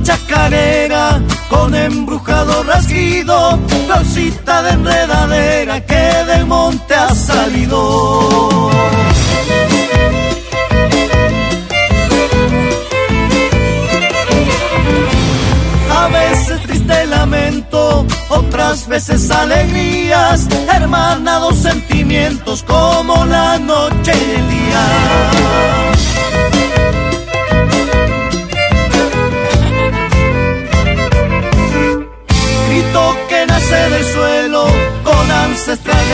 Chacarera con embrujado rasguido, florcita de enredadera que del monte ha salido. A veces triste lamento, otras veces alegrías, hermanados sentimientos como la noche y el día.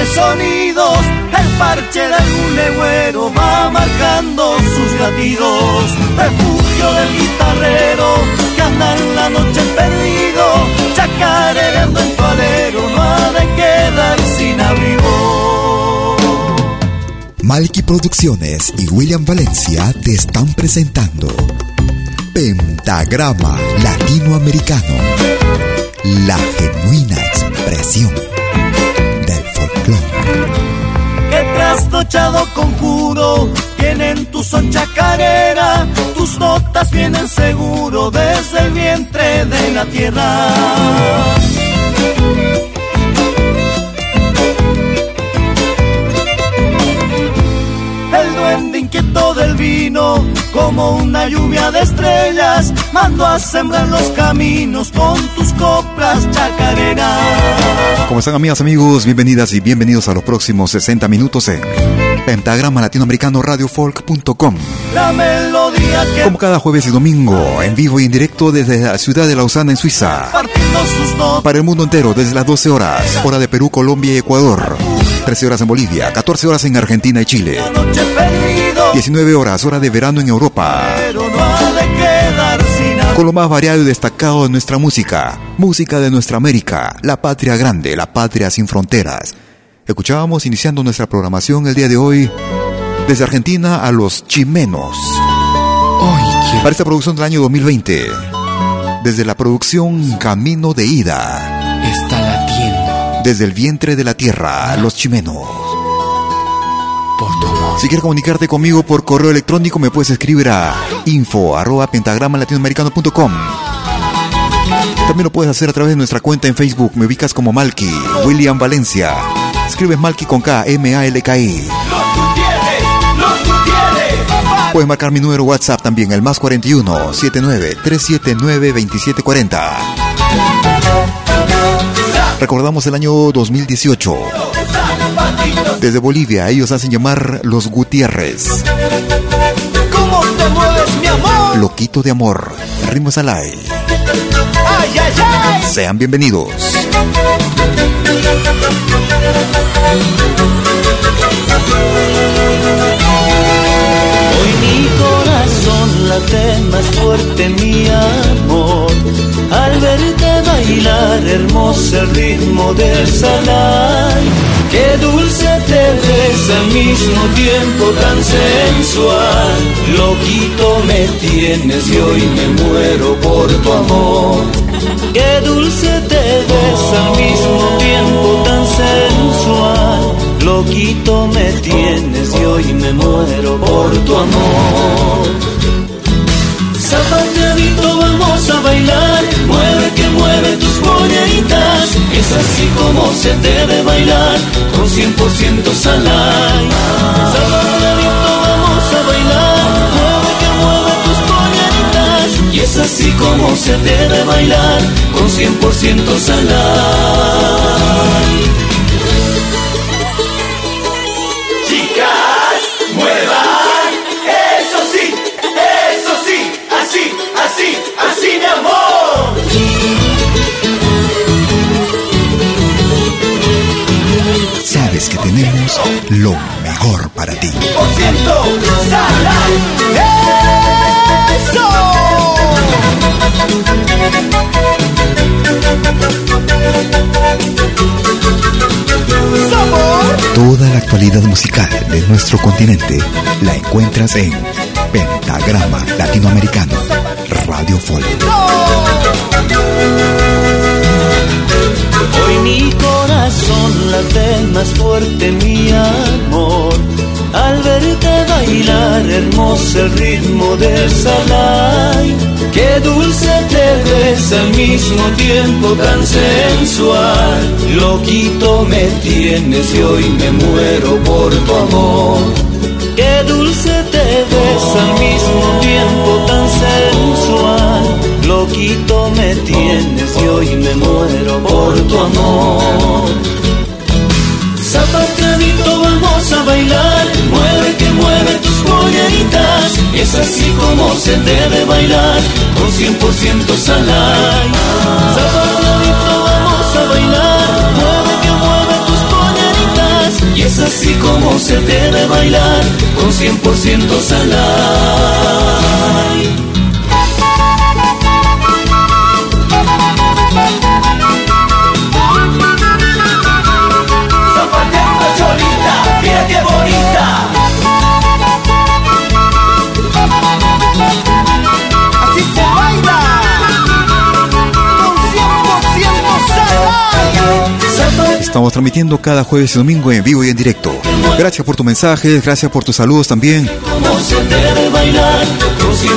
Sonidos. El parche de algún legüero va marcando sus latidos. Refugio del guitarrero que anda la noche perdido. Chacareando en tu alero, no ha de quedar sin abrigo. Malky Producciones y William Valencia te están presentando Pentagrama Latinoamericano, la genuina expresión folclore. que trasnochado conjuro tienen tu son chacarera, tus notas vienen seguro desde el vientre de la tierra. El duende inquieto del vino, como una lluvia de estrellas, mando a sembrar los caminos con tus chacareras. ¿Cómo están amigas, amigos? Bienvenidas y bienvenidos a los próximos 60 minutos en Pentagrama Latinoamericano Radiofolk.com. La melodía que Como cada jueves y domingo, en vivo y en directo desde la ciudad de Lausana, en Suiza. Para el mundo entero, desde las 12 horas, hora de Perú, Colombia y Ecuador. 13 horas en Bolivia, 14 horas en Argentina y Chile. noche perdido, 19 horas, hora de verano en Europa. pero no ha de quedar Con lo más variado y destacado de nuestra música. Música de nuestra América, la patria grande, la patria sin fronteras. Escuchábamos iniciando nuestra programación el día de hoy desde Argentina a los chimenos. Para esta producción del año 2020. Desde la producción Camino de Ida. Está latiendo Desde el vientre de la tierra, los chimenos. Si quieres comunicarte conmigo por correo electrónico, me puedes escribir a info arroba pentagrama latinoamericano.com. También lo puedes hacer a través de nuestra cuenta en Facebook. Me ubicas como Malky, William Valencia. Escribes Malky con K, M-A-L-K-I. Puedes marcar mi número WhatsApp también, el más 41 79 379 2740. Recordamos el año 2018. Desde Bolivia, ellos hacen llamar los Gutiérrez. ¿Cómo te mueves, mi amor? Loquito de amor, Ritmo Salai. Ay, ay, ay. Sean bienvenidos. Hoy mi corazón late más fuerte, mi amor. Al verte bailar, hermoso el ritmo del Salai Qué dulce te ves al mismo tiempo tan sensual. Loquito me tienes y hoy me muero por tu amor. Qué dulce te ves al mismo tiempo tan sensual Loquito me tienes y hoy me muero por tu amor. Zapateadito vamos Es así como se debe bailar, con 100% salai. Zapateadito vamos a bailar, mueve que mueve tus polleritas. Y es así como se debe bailar, con 100% salai. Lo mejor para ti. ¡Eso! Toda la actualidad musical de nuestro continente la encuentras en Pentagrama Latinoamericano Radio Folk. Hoy mi corazón late más fuerte, mi amor. Al verte bailar hermoso el ritmo del salai. Qué dulce te ves al mismo tiempo tan sensual. Loquito me tienes y hoy me muero por tu amor. Qué dulce te ves al mismo tiempo tan sensual. Loquito me tienes y hoy me muero por tu amor. Zapateadito vamos a bailar, mueve que mueve tus polleritas. Es así como se debe bailar, con 100% salai. Zapateadito vamos a bailar, mueve que mueve tus polleritas. Y es así como se debe bailar, con 100% salai. Estamos transmitiendo cada jueves y domingo en vivo y en directo. Gracias por tu mensaje, gracias por tus saludos también.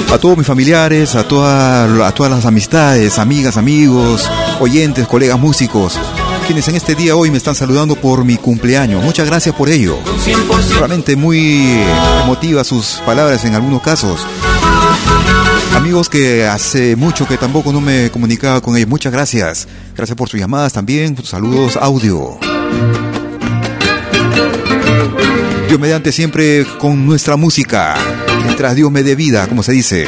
A todos mis familiares, a todas las amistades, amigas, amigos, oyentes, colegas músicos, quienes en este día hoy me están saludando por mi cumpleaños. Muchas gracias por ello. Realmente muy emotivas sus palabras en algunos casos. Amigos que hace mucho que tampoco no me comunicaba con ellos, muchas gracias. Gracias por sus llamadas también, sus saludos audio. Dios mediante siempre con nuestra música, mientras Dios me dé vida, como se dice.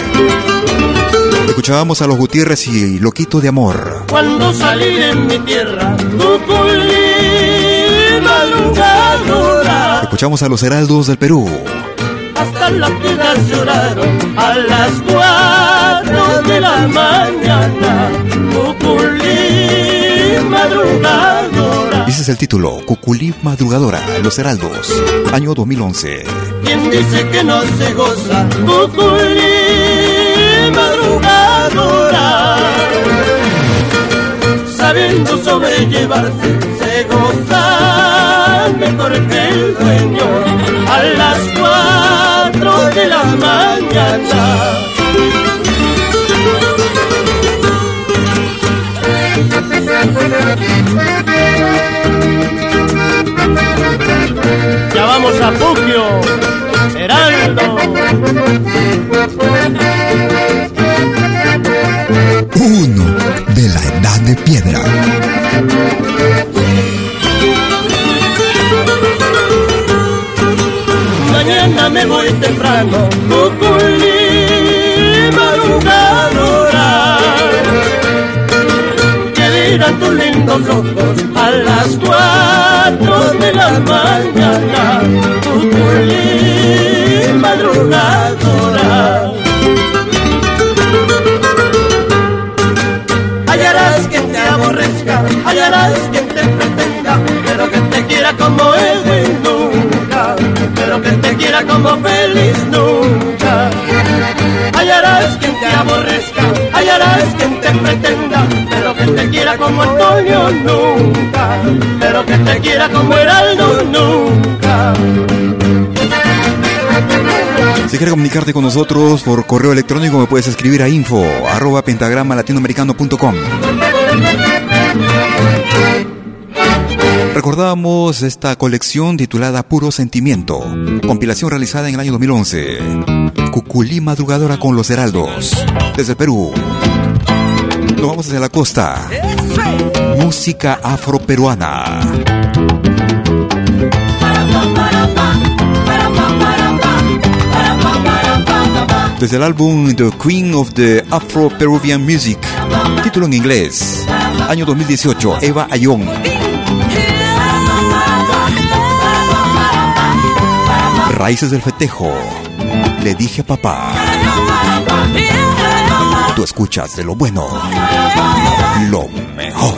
Escuchábamos a los Gutiérrez y Loquito de Amor. Cuando salí en mi tierra, Escuchamos a los Heraldos del Perú hasta las piedras lloraron a las cuatro de la mañana. Cuculí madrugadora. Ese es el título, Cuculí madrugadora, Los Heraldos, año 2011. ¿Quién dice que no se goza? Cuculí madrugadora. Sabiendo sobrellevarse, se goza mejor que el dueño a las cuatro de la mañana. Ya vamos a Puquio, Heraldo. Uno de la edad de piedra. mañana me voy temprano, Cuculí, madrugadora. Que dirán tus lindos ojos a las cuatro de la mañana, Cuculí, madrugadora. Hallarás quien te aborrezca, hallarás quien te pretenda, pero que te quiera como es feliz nunca. Hallarás quien te aborrezca, hallarás quien te pretenda, pero que te quiera como Antonio nunca, pero que te quiera como Heraldo nunca. Si quieres comunicarte con nosotros por correo electrónico me puedes escribir a info arroba pentagrama latinoamericano.com. Recordamos esta colección titulada Puro Sentimiento, compilación realizada en el año 2011. Cuculí Madrugadora con los Heraldos, desde Perú. Nos vamos hacia la costa. Música afroperuana. Desde el álbum The Queen of the Afro-Peruvian Music, título en inglés, año 2018, Eva Ayón. Raíces del Fetejo, le dije a papá. Tú escuchas de lo bueno, lo mejor.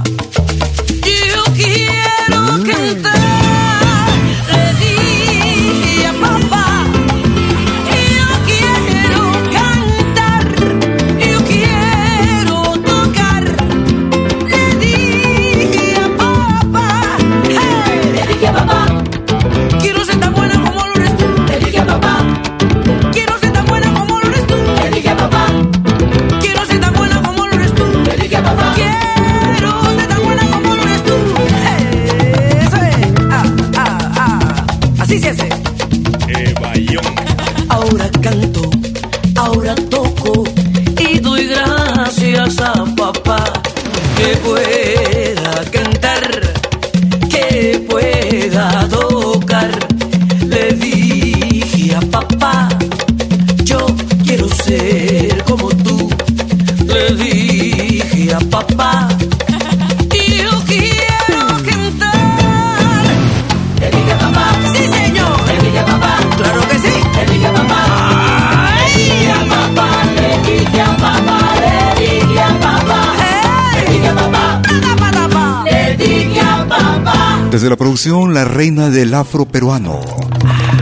producción La Reina del Afro Peruano.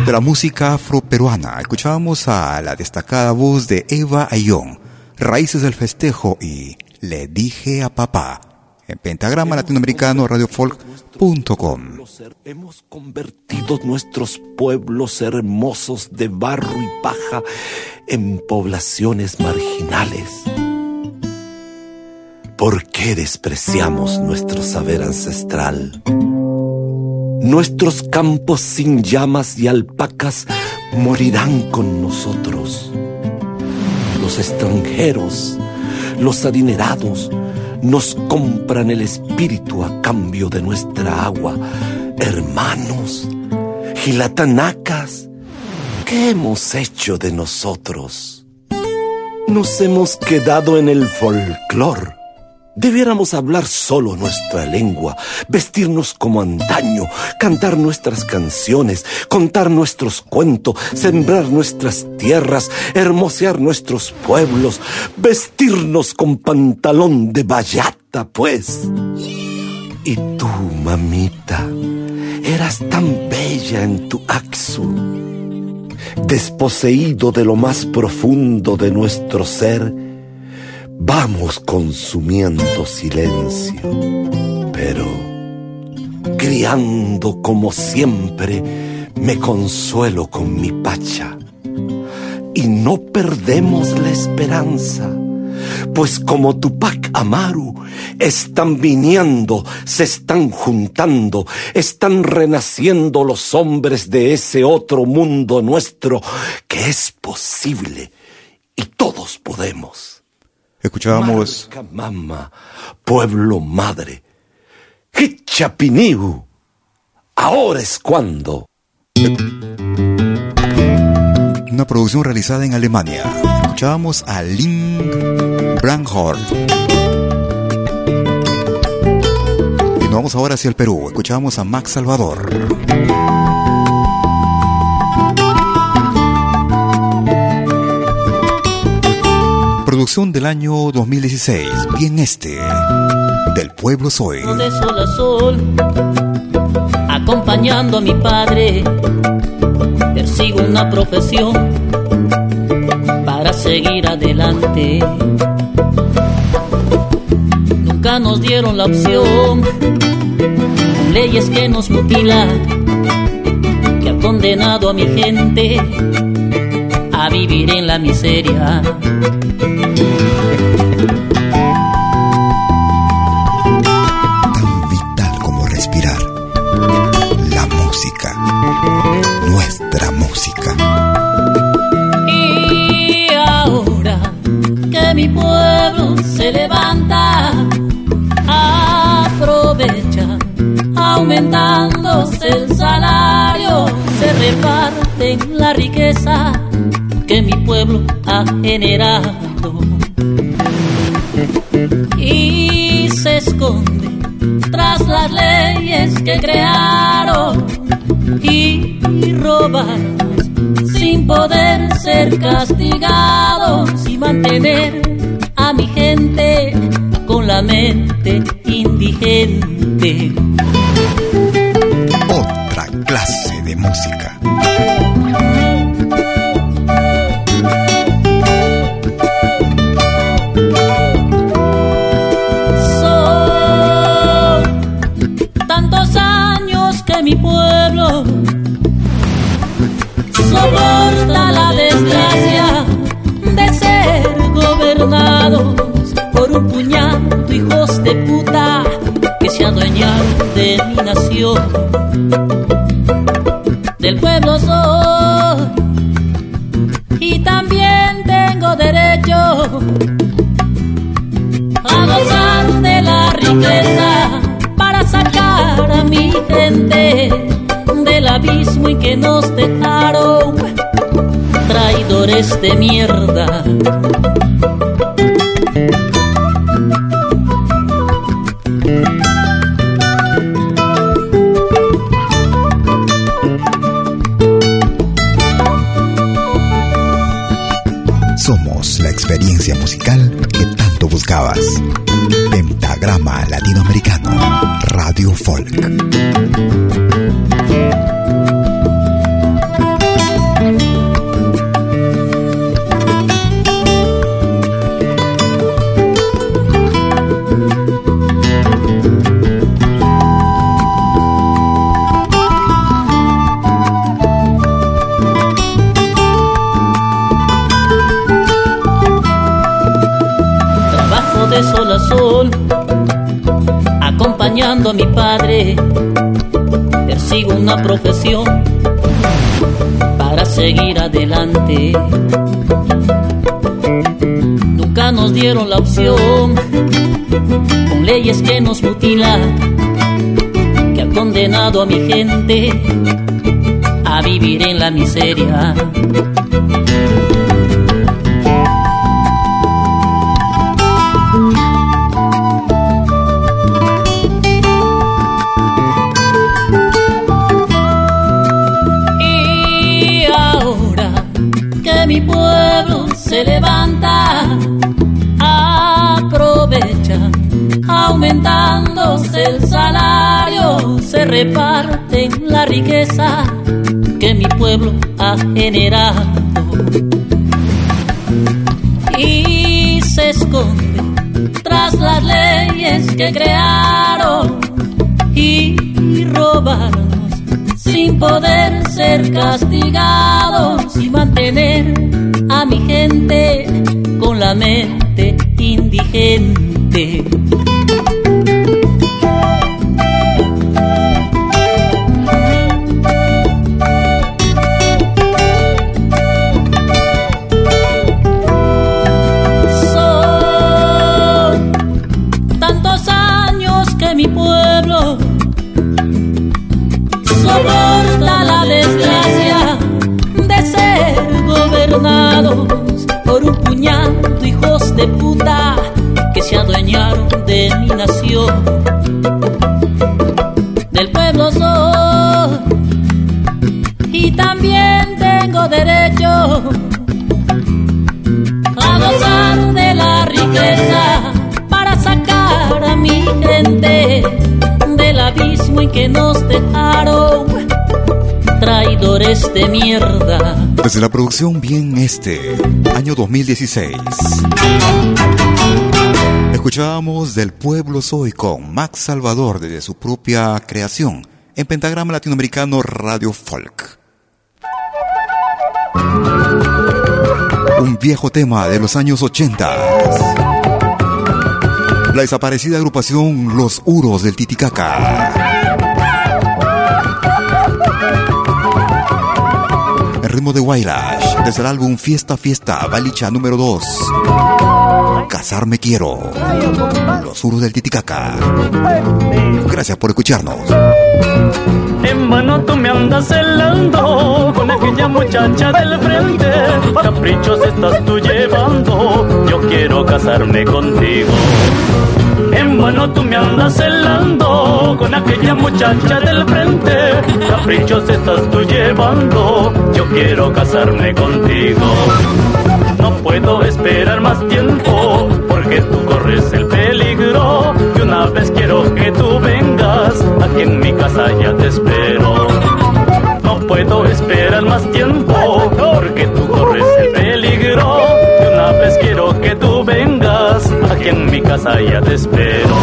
de la música afroperuana. Escuchábamos a la destacada voz de Eva Ayón, Raíces del Festejo y Le dije a papá en pentagrama latinoamericano radiofolk.com. Hemos convertido nuestros pueblos hermosos de barro y paja en poblaciones marginales. ¿Por qué despreciamos nuestro saber ancestral? Nuestros campos sin llamas y alpacas morirán con nosotros. Los extranjeros, los adinerados, nos compran el espíritu a cambio de nuestra agua. Hermanos, gilatanacas, ¿qué hemos hecho de nosotros? Nos hemos quedado en el folclor Debiéramos hablar solo nuestra lengua, vestirnos como antaño, cantar nuestras canciones, contar nuestros cuentos, sembrar nuestras tierras, hermosear nuestros pueblos, vestirnos con pantalón de bayata, pues. Y tú, mamita, eras tan bella en tu axu, desposeído de lo más profundo de nuestro ser, Vamos consumiendo silencio, pero criando como siempre, me consuelo con mi pacha. Y no perdemos la esperanza, pues como Tupac Amaru, están viniendo, se están juntando, están renaciendo los hombres de ese otro mundo nuestro que es posible y todos podemos. Escuchábamos. Mama, pueblo madre. Hichapiniu. Ahora es cuando. Una producción realizada en Alemania. Escuchábamos a Lynn Branhorn. Y nos vamos ahora hacia el Perú. Escuchábamos a Max Salvador. Producción del año 2016, bien este, del pueblo soy. De sol a sol, acompañando a mi padre, persigo una profesión para seguir adelante. Nunca nos dieron la opción, leyes que nos mutilan, que han condenado a mi gente a vivir en la miseria. Tan vital como respirar. La música. Nuestra música. Y ahora que mi pueblo se levanta, aprovecha, aumentándose el salario, se reparten la riqueza pueblo ha generado y se esconde tras las leyes que crearon y roban sin poder ser castigados y mantener a mi gente con la mente indigente. Del pueblo soy y también tengo derecho a gozar de la riqueza sacar a mi gente del abismo y que nos dejaron traidores de mierda. Radio Folk. Profesión para seguir adelante. Nunca nos dieron la opción, con leyes que nos mutilan, que ha condenado a mi gente a vivir en la miseria. El salario, se reparte la riqueza que mi pueblo ha generado. Y se esconde tras las leyes que crearon y robaron sin poder ser castigados y mantener a mi gente con la mente indigente. Nación. Del pueblo soy y también tengo derecho a gozar de la riqueza para sacar a mi gente del abismo en que nos dejaron traidores de mierda. Desde la producción Bien Este, año 2016. Escuchábamos del pueblo Soy con Max Salvador desde su propia creación en Pentagrama Latinoamericano Radio Folk. Un viejo tema de los años 80. La desaparecida agrupación Los Uros del Titicaca. ritmo de Wailash, desde el álbum Fiesta Fiesta, Balicha número 2. Casarme quiero. Los uros del Titicaca. Gracias por escucharnos. En vano tú me andas celando con aquella muchacha del frente. Caprichos estás tú llevando. Yo quiero casarme contigo. En vano tú me andas celando con aquella muchacha del frente. Caprichos estás tú llevando. Yo quiero casarme contigo. No puedo esperar más tiempo porque tú corres el peligro. Y una vez quiero que tú vengas, aquí en mi casa ya te espero. No puedo esperar más tiempo porque tú corres el peligro. Y una vez quiero que tú vengas, aquí en mi casa ya te espero.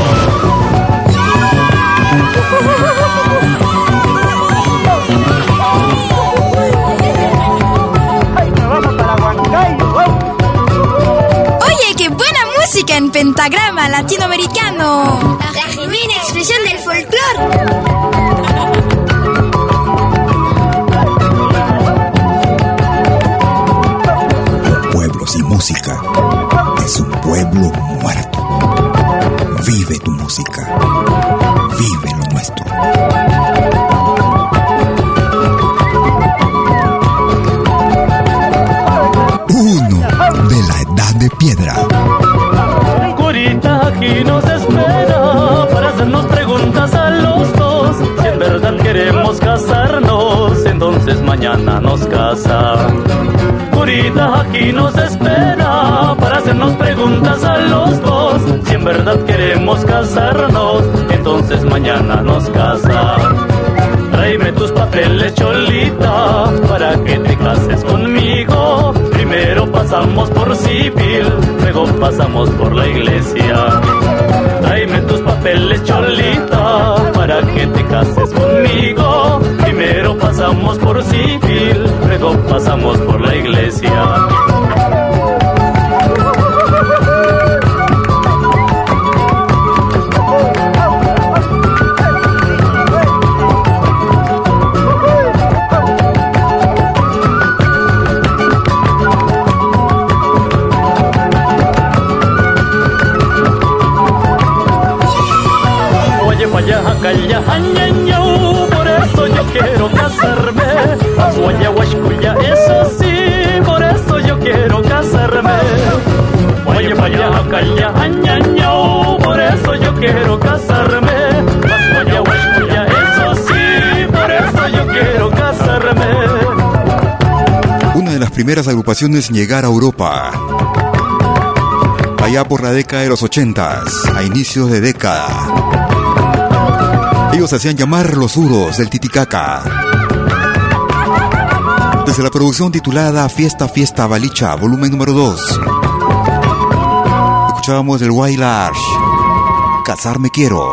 Pentagrama latinoamericano. La genuina expresión del folclore. Un pueblo sin música es un pueblo muerto. Vive tu música. Vive lo nuestro. Mañana nos casa. Curita aquí nos espera para hacernos preguntas a los dos. Si en verdad queremos casarnos, entonces mañana nos casa. Tráeme tus papeles, cholita, para que te cases conmigo. Primero pasamos por civil, luego pasamos por la iglesia. Tráeme tus papeles, cholita, para que te cases conmigo. Primero pasamos por pasamos en llegar a Europa. Allá por la década de los ochentas, a inicios de década. Ellos hacían llamar los duros del Titicaca. Desde la producción titulada Fiesta Fiesta Balicha, volumen número 2. Escuchábamos el Wild Arch. Casarme quiero.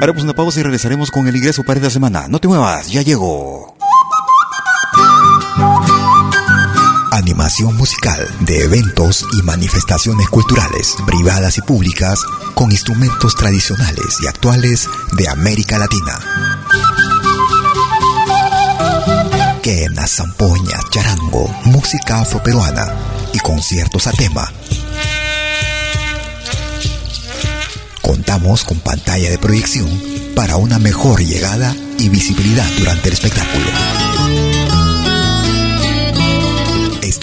Haremos una pausa y regresaremos con el ingreso para esta semana. No te muevas, ya llego. Animación musical de eventos y manifestaciones culturales, privadas y públicas, con instrumentos tradicionales y actuales de América Latina. Quena, zampoña, charango, música afroperuana y conciertos a tema. Contamos con pantalla de proyección para una mejor llegada y visibilidad durante el espectáculo.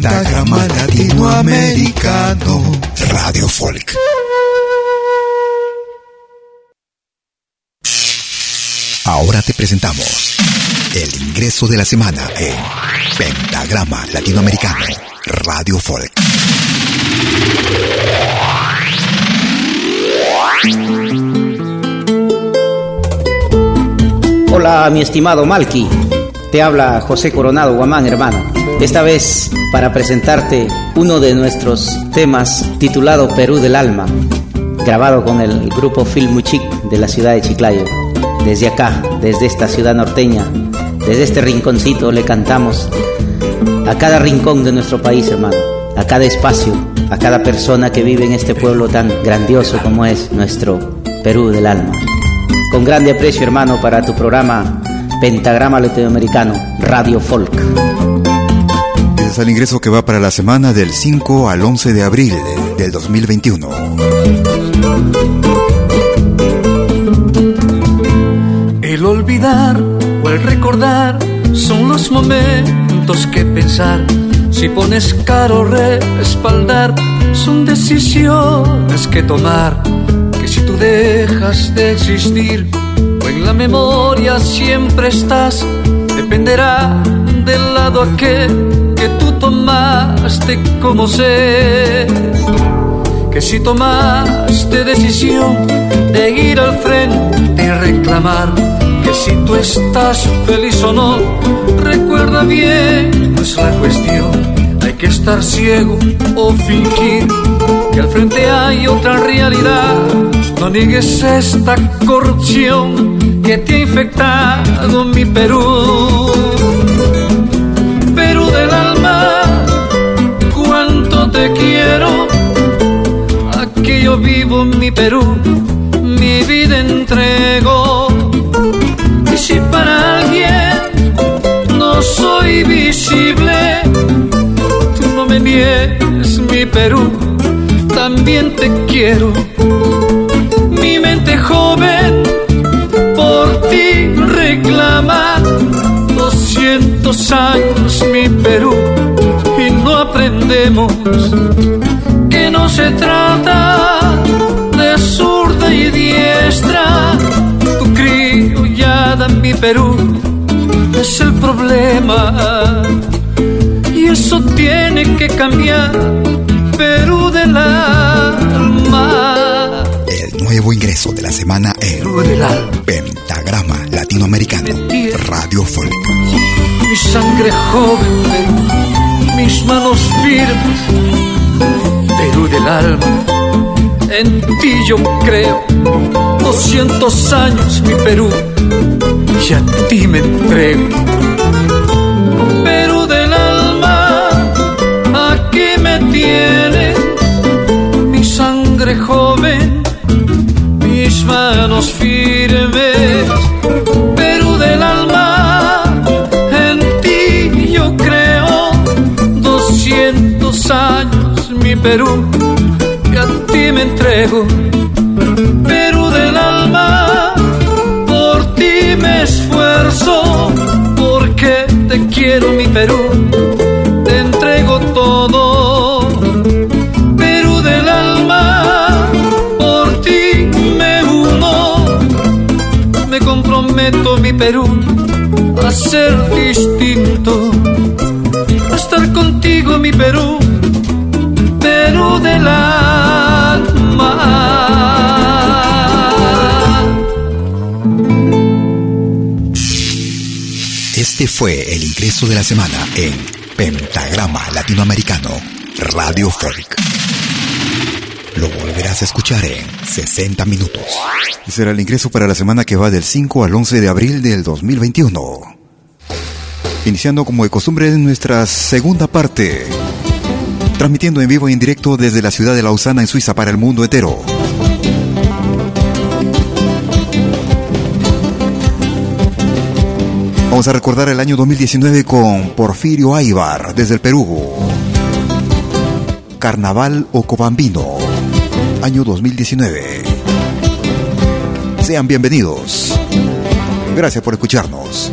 Pentagrama Latinoamericano Radio Folk. Ahora te presentamos el ingreso de la semana en Pentagrama Latinoamericano Radio Folk. Hola, mi estimado Malky. Te habla José Coronado Guamán, hermano. Esta vez para presentarte uno de nuestros temas titulado Perú del Alma, grabado con el grupo Filmuchic de la ciudad de Chiclayo. Desde acá, desde esta ciudad norteña, desde este rinconcito le cantamos a cada rincón de nuestro país, hermano, a cada espacio, a cada persona que vive en este pueblo tan grandioso como es nuestro Perú del Alma. Con grande aprecio, hermano, para tu programa Pentagrama Latinoamericano, Radio Folk. Es el ingreso que va para la semana del 5 al 11 de abril del 2021. El olvidar o el recordar son los momentos que pensar. Si pones caro respaldar, son decisiones que tomar. Que si tú dejas de existir, en la memoria siempre estás, dependerá del lado aquel que tú tomaste como sé. Que si tomaste decisión de ir al frente y reclamar, que si tú estás feliz o no, recuerda bien, no es la cuestión. Hay que estar ciego o fingir que al frente hay otra realidad. No niegues esta corrupción que te ha infectado mi. Perú vivo mi Perú, mi vida entrego. Y si para alguien no soy visible, tú no me niegues mi Perú, también te quiero. Mi mente joven reclama 200 años mi Perú y no aprendemos que no se trata de zurda y diestra. Tu criollada en mi Perú es el problema y eso tiene que cambiar. Perú del alma. El nuevo ingreso de la semana en Pentagrama Latinoamericano Radio Folk. Mi sangre joven Perú, mis manos firmes, Perú del alma, en ti yo creo. 200 años mi Perú, y a ti me entrego. Perú del alma, aquí me tienes, mi sangre joven, mis manos firmes Perú del alma, en ti yo creo. 200 años mi Perú, me entrego. Perú del alma, por ti me esfuerzo, porque te quiero mi Perú, te entrego todo. Perú del alma, por ti me uno me comprometo mi Perú a ser distinto, a estar contigo mi Perú Este fue el ingreso de la semana en Pentagrama Latinoamericano Radio Folk. Lo volverás a escuchar en 60 minutos. Y será el ingreso para la semana que va del 5 al 11 de abril del 2021. Iniciando como de costumbre nuestra segunda parte. Transmitiendo en vivo e en directo desde la ciudad de Lausana en Suiza para el mundo entero. Vamos a recordar el año 2019 con Porfirio Aybar desde el Perú. Carnaval Ocobambino, año 2019. Sean bienvenidos. Gracias por escucharnos.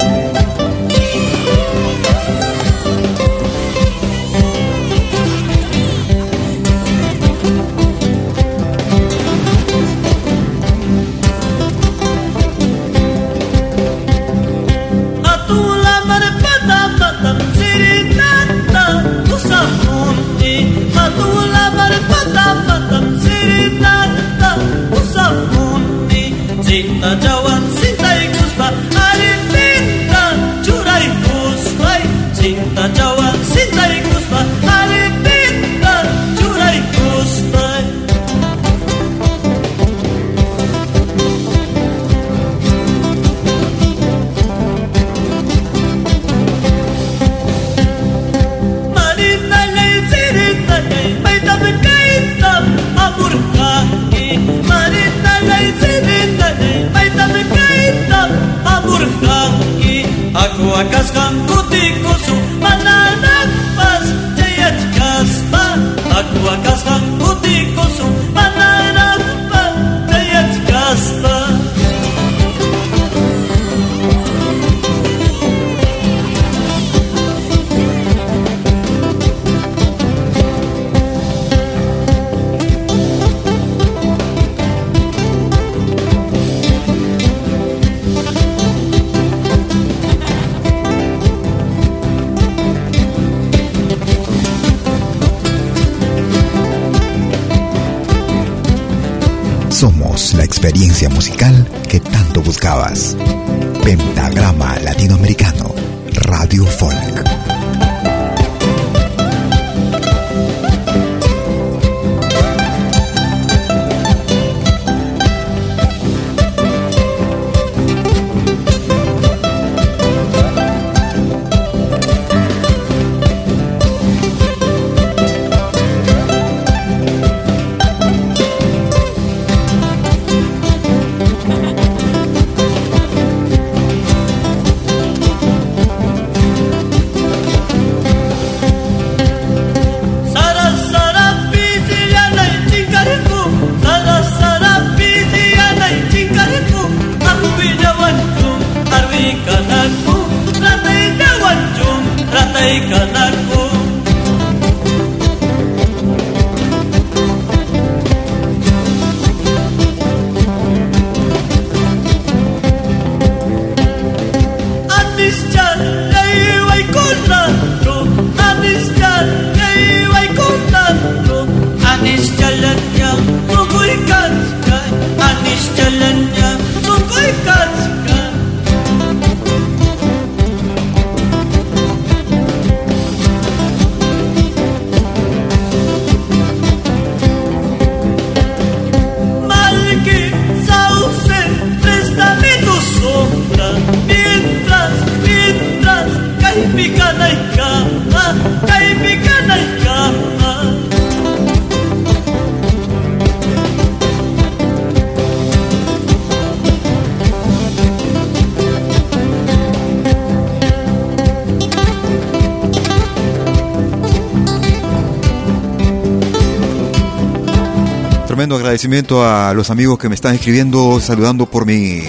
Agradecimiento a los amigos que me están escribiendo, saludando por mi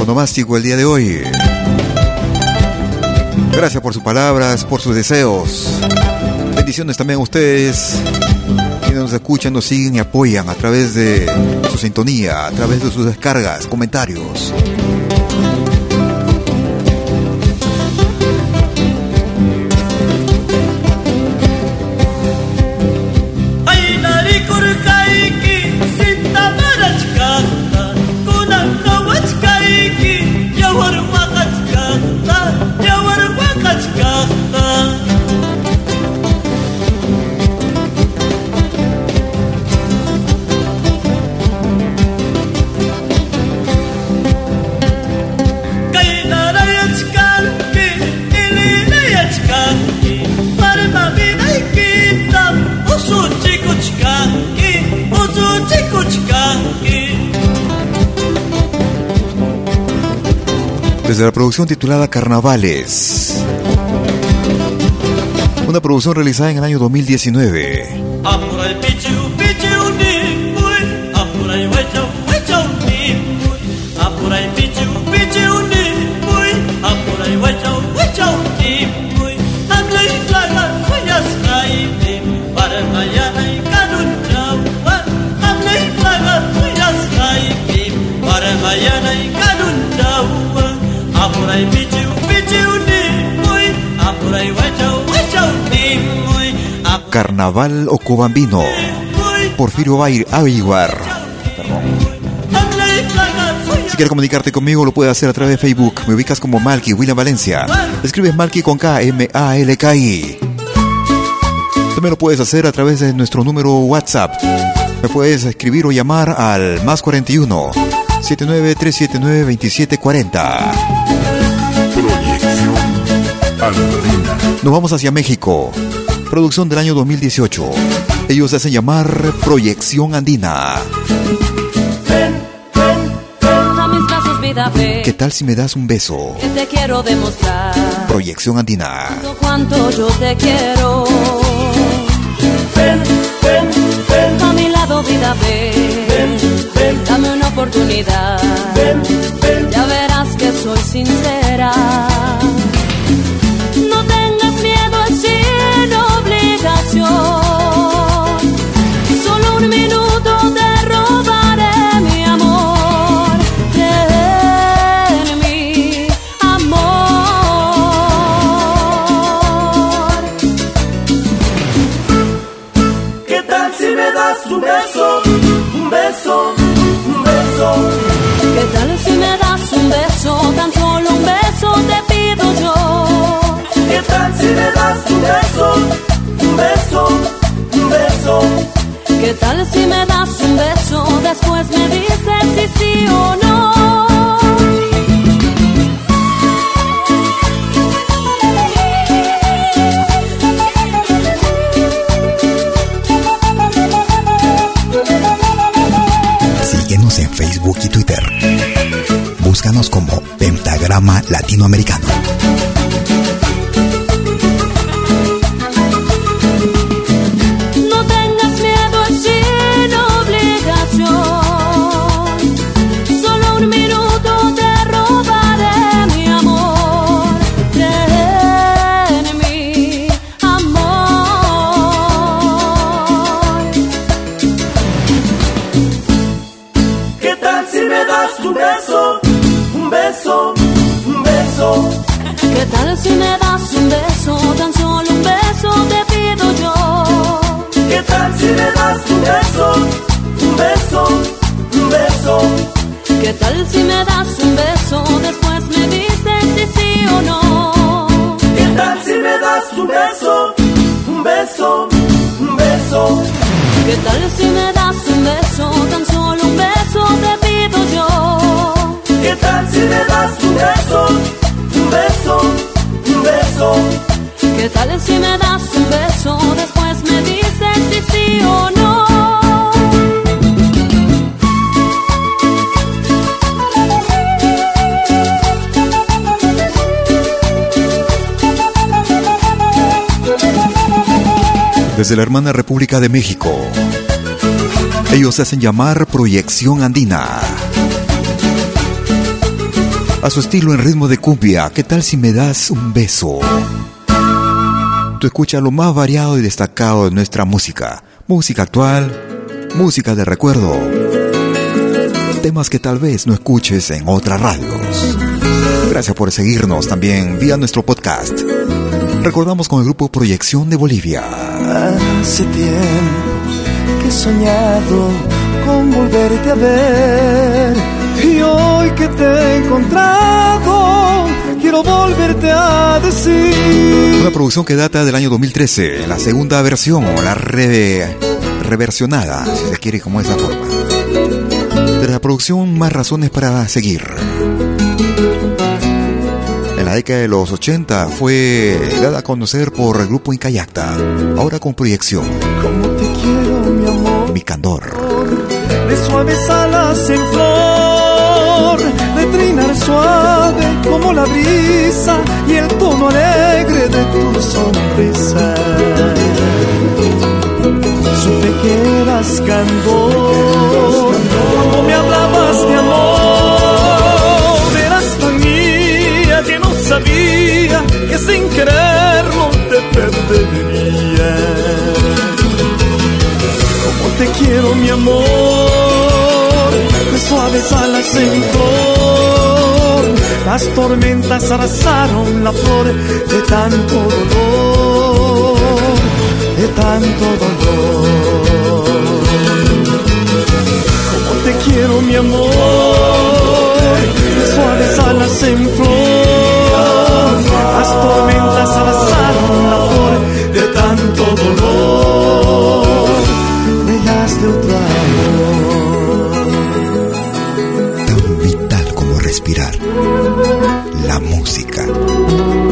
onomástico el día de hoy. Gracias por sus palabras, por sus deseos. Bendiciones también a ustedes. quienes nos escuchan, nos siguen y apoyan a través de su sintonía, a través de sus descargas, comentarios. Desde la producción titulada Carnavales. Una producción realizada en el año 2019. Carnaval o Cobambino. Porfirio Aguilar. Si quieres comunicarte conmigo, lo puedes hacer a través de Facebook. Me ubicas como Malky, William Valencia. Escribes Malky con K, M-A-L-K-I. También lo puedes hacer a través de nuestro número WhatsApp. Me puedes escribir o llamar al más 41 79 379 2740. Proyección Nos vamos hacia México producción del año 2018. Ellos se hacen llamar Proyección Andina. ¿Qué tal si me das un beso? Que te quiero demostrar. Proyección Andina. Cuánto yo te quiero. Ven, ven, ven. A mi lado, vida, ven. Ven, ven. Dame una oportunidad. Ven, ven. Ya verás que soy sincera. Un beso? un beso, un beso. ¿Qué tal si me das un beso? Después me dices si sí o no. Síguenos en Facebook y Twitter. Búscanos como Pentagrama Latinoamericano. Si me das un beso, tan solo un beso te pido yo. ¿Qué tal si me das un beso, un beso, un beso? ¿Qué tal si me das un beso, después me dices si sí o no? ¿Qué tal si me das un beso, un beso, un beso? ¿Qué tal si me das un beso, tan solo un beso te pido yo? ¿Qué tal si me das un beso, un beso? ¿Qué tal si me das un beso? Después me dices si sí o no. Desde la hermana República de México, ellos hacen llamar Proyección Andina a su estilo en ritmo de cumbia. ¿Qué tal si me das un beso? Tú escuchas lo más variado y destacado de nuestra música. música actual, música de recuerdo, temas que tal vez no escuches en otras radios. Gracias por seguirnos también vía nuestro podcast. Recordamos con el grupo Proyección de Bolivia. Hace tiempo que he soñado con volverte a ver. Y hoy que te he encontrado, quiero volverte a decir. Una producción que data del año 2013, la segunda versión o la reversionada, si se quiere, como esa forma. De la producción Más Razones para Seguir. En la década de los 80 fue dada a conocer por el grupo Incayacta, ahora con proyección. Como te quiero, mi amor. Mi candor. De suaves alas en flor, la brisa y el tono alegre de tu sonrisa. Supe que eras candor, Las tormentas arrasaron la flor de tanto dolor, de tanto dolor. Como te quiero, mi amor, suaves alas en flor. Las tormentas arrasaron la flor Música.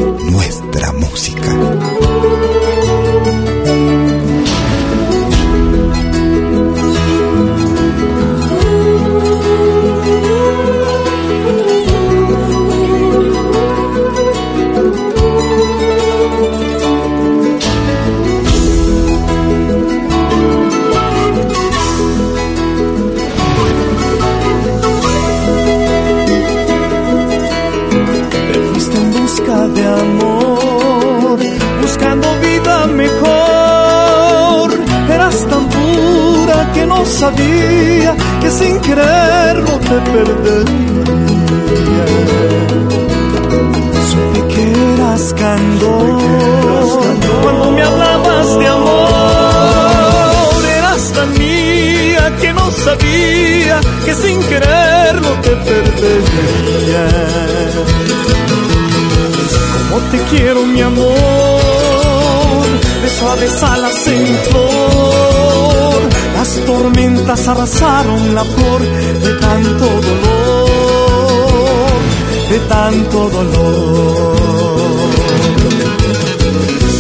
Que sin quererlo te perdería. Supe que eras candor cuando me hablabas de amor. Eras tan mía que no sabía que sin quererlo te perdería. Como te quiero, mi amor, de suaves alas en flor. Las tormentas arrasaron la flor de tanto dolor, de tanto dolor.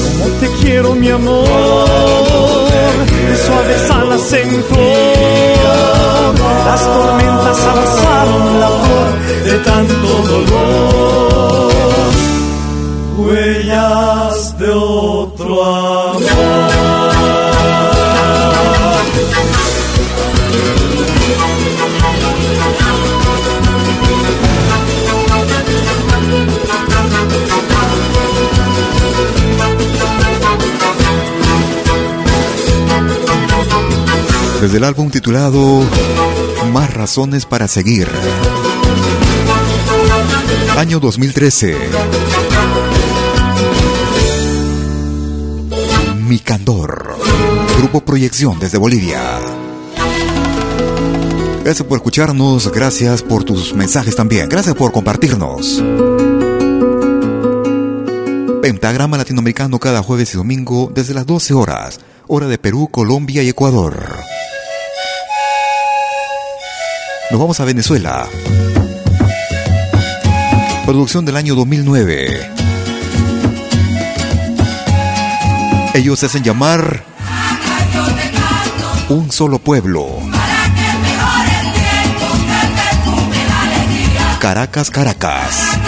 Como te quiero, mi amor, de suaves alas en flor. Las tormentas arrasaron la flor de tanto dolor. Huellas de otro amor. Desde el álbum titulado Más razones para seguir. Año 2013. Mi Candor. Grupo Proyección desde Bolivia. Gracias por escucharnos, gracias por tus mensajes también, gracias por compartirnos. Pentagrama Latinoamericano cada jueves y domingo desde las 12 horas, hora de Perú, Colombia y Ecuador. Nos vamos a Venezuela. Producción del año 2009. Ellos se hacen llamar Un Solo Pueblo. Caracas, Caracas.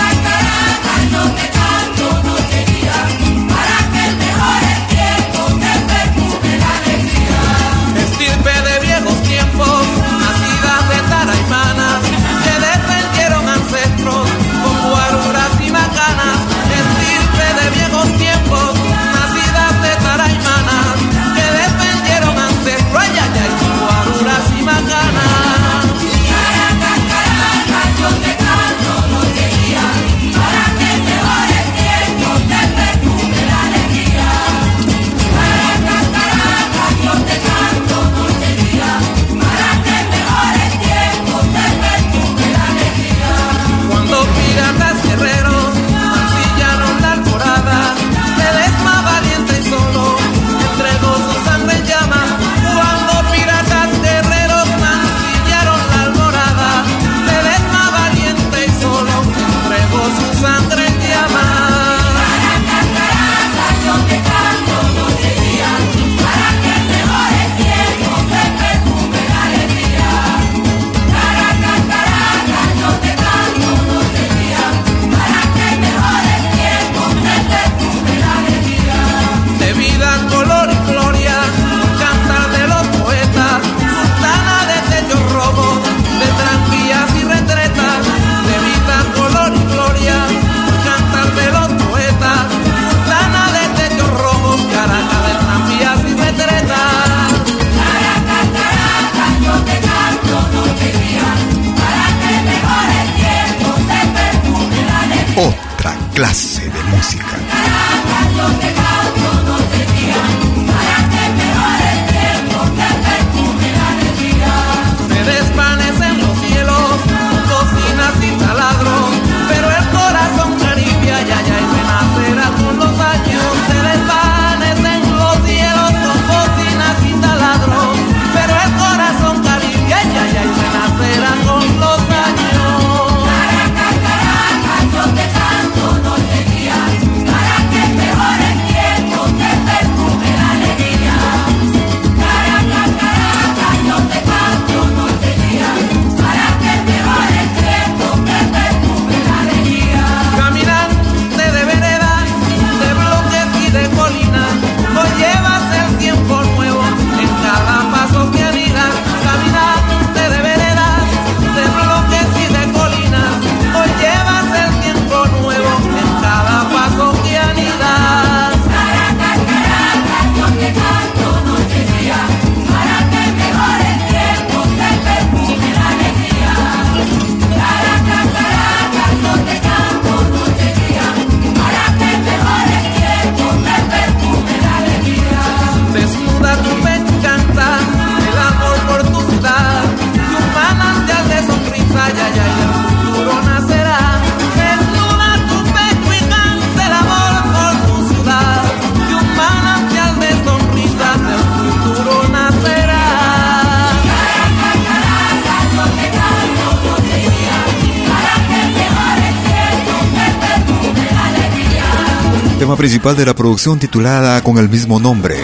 Principal de la producción titulada con el mismo nombre,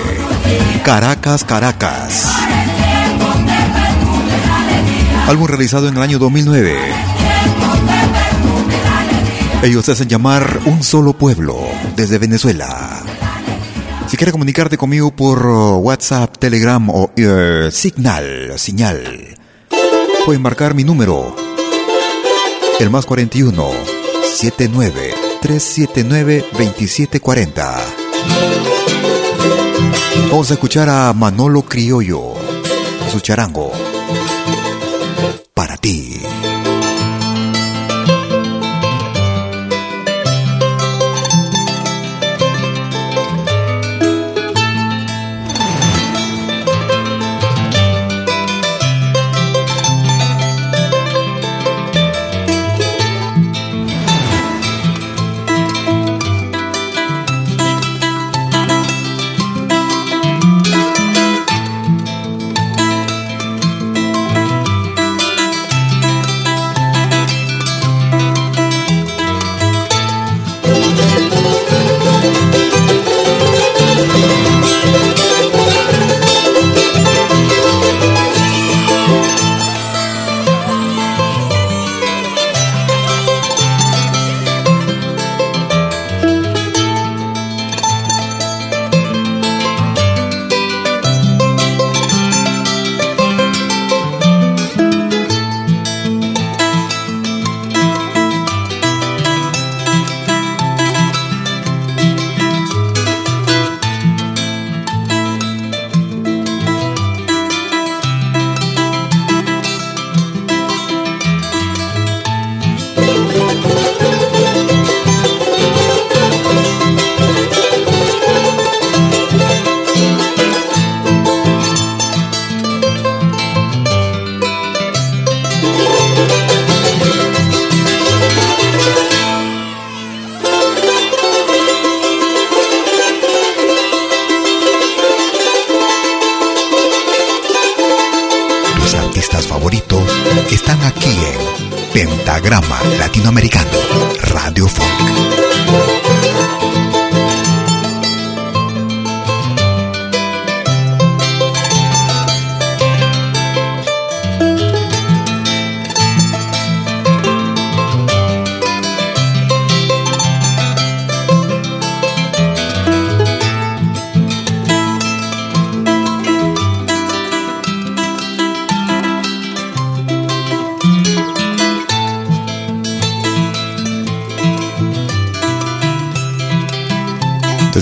Caracas, Caracas. Álbum realizado en el año 2009. Ellos hacen llamar Un Solo Pueblo desde Venezuela. Si quieres comunicarte conmigo por uh, WhatsApp, Telegram o uh, Signal, señal, puedes marcar mi número, el más 41 79 379-2740. Vamos a escuchar a Manolo Criollo, su charango. Radio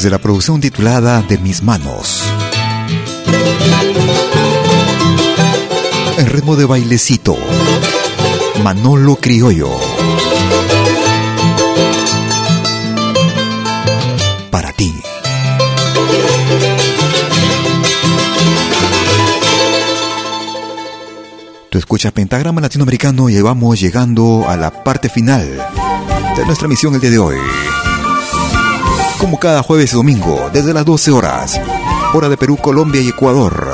desde la producción titulada De mis manos. En ritmo de bailecito, Manolo Criollo. para ti. Tú escuchas Pentagrama Latinoamericano y vamos llegando a la parte final de nuestra misión el día de hoy. Como cada jueves y domingo, desde las 12 horas, hora de Perú, Colombia y Ecuador.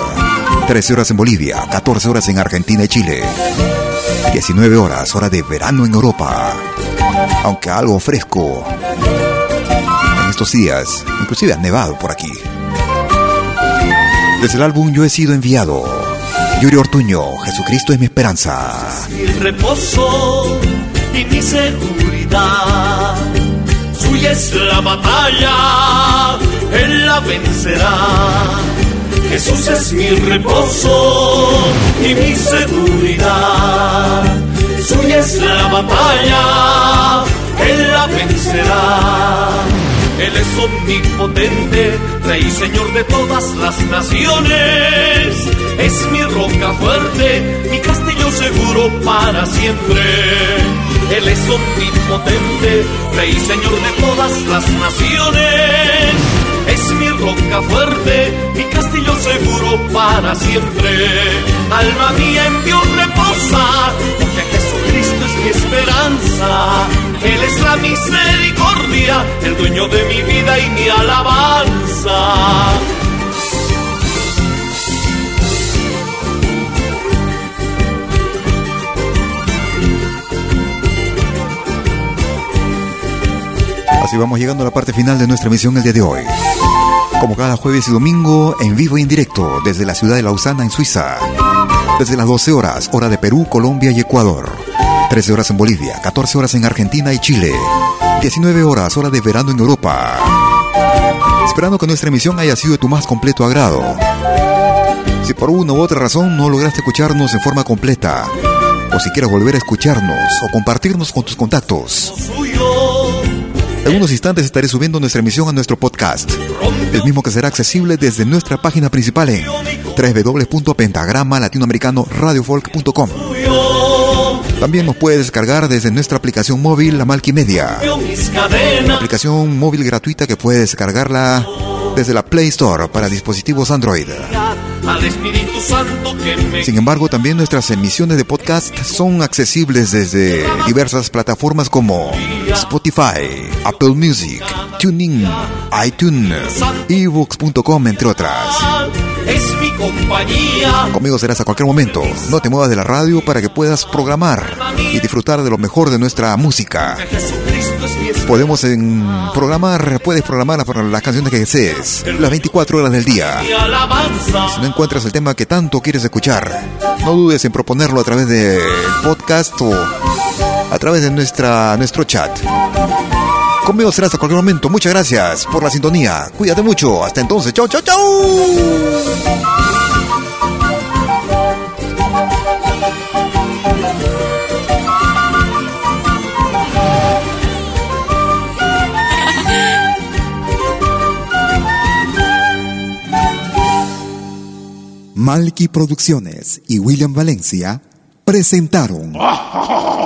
13 horas en Bolivia, 14 horas en Argentina y Chile. 19 horas, hora de verano en Europa. Aunque algo fresco en estos días, inclusive ha nevado por aquí. Desde el álbum Yo he sido enviado Yuri Ortuño, Jesucristo es mi esperanza. Es la batalla, Él la vencerá. Jesús es mi reposo y mi seguridad. Suya es la batalla, Él la vencerá. Él es omnipotente, Rey Señor de todas las naciones. Es mi roca fuerte, mi seguro para siempre. Él es omnipotente, Rey y Señor de todas las naciones. Es mi roca fuerte, mi castillo seguro para siempre. Alma mía en Dios reposa, porque Jesucristo es mi esperanza. Él es la misericordia, el dueño de mi vida y mi alabanza. Así vamos llegando a la parte final de nuestra emisión el día de hoy. Como cada jueves y domingo, en vivo e en directo desde la ciudad de Lausana, en Suiza. Desde las 12 horas, hora de Perú, Colombia y Ecuador. 13 horas en Bolivia, 14 horas en Argentina y Chile. 19 horas, hora de verano en Europa. Esperando que nuestra emisión haya sido de tu más completo agrado. Si por una u otra razón no lograste escucharnos en forma completa, o si quieres volver a escucharnos o compartirnos con tus contactos, en unos instantes estaré subiendo nuestra emisión a nuestro podcast, el mismo que será accesible desde nuestra página principal en www.pentagrama latinoamericano También nos puedes descargar desde nuestra aplicación móvil La Malquimedia. Una aplicación móvil gratuita que puedes descargarla desde la Play Store para dispositivos Android. Sin embargo, también nuestras emisiones de podcast son accesibles desde diversas plataformas como Spotify, Apple Music, TuneIn, iTunes, ebooks.com, entre otras. Es mi compañía. Conmigo serás a cualquier momento. No te muevas de la radio para que puedas programar y disfrutar de lo mejor de nuestra música. Podemos en programar, puedes programar las canciones que desees, las 24 horas del día. Si no encuentras el tema que tanto quieres escuchar, no dudes en proponerlo a través de podcast o a través de nuestra, nuestro chat. Conmigo serás a cualquier momento. Muchas gracias por la sintonía. Cuídate mucho. Hasta entonces. Chau, chau, chau. Malky Producciones y William Valencia presentaron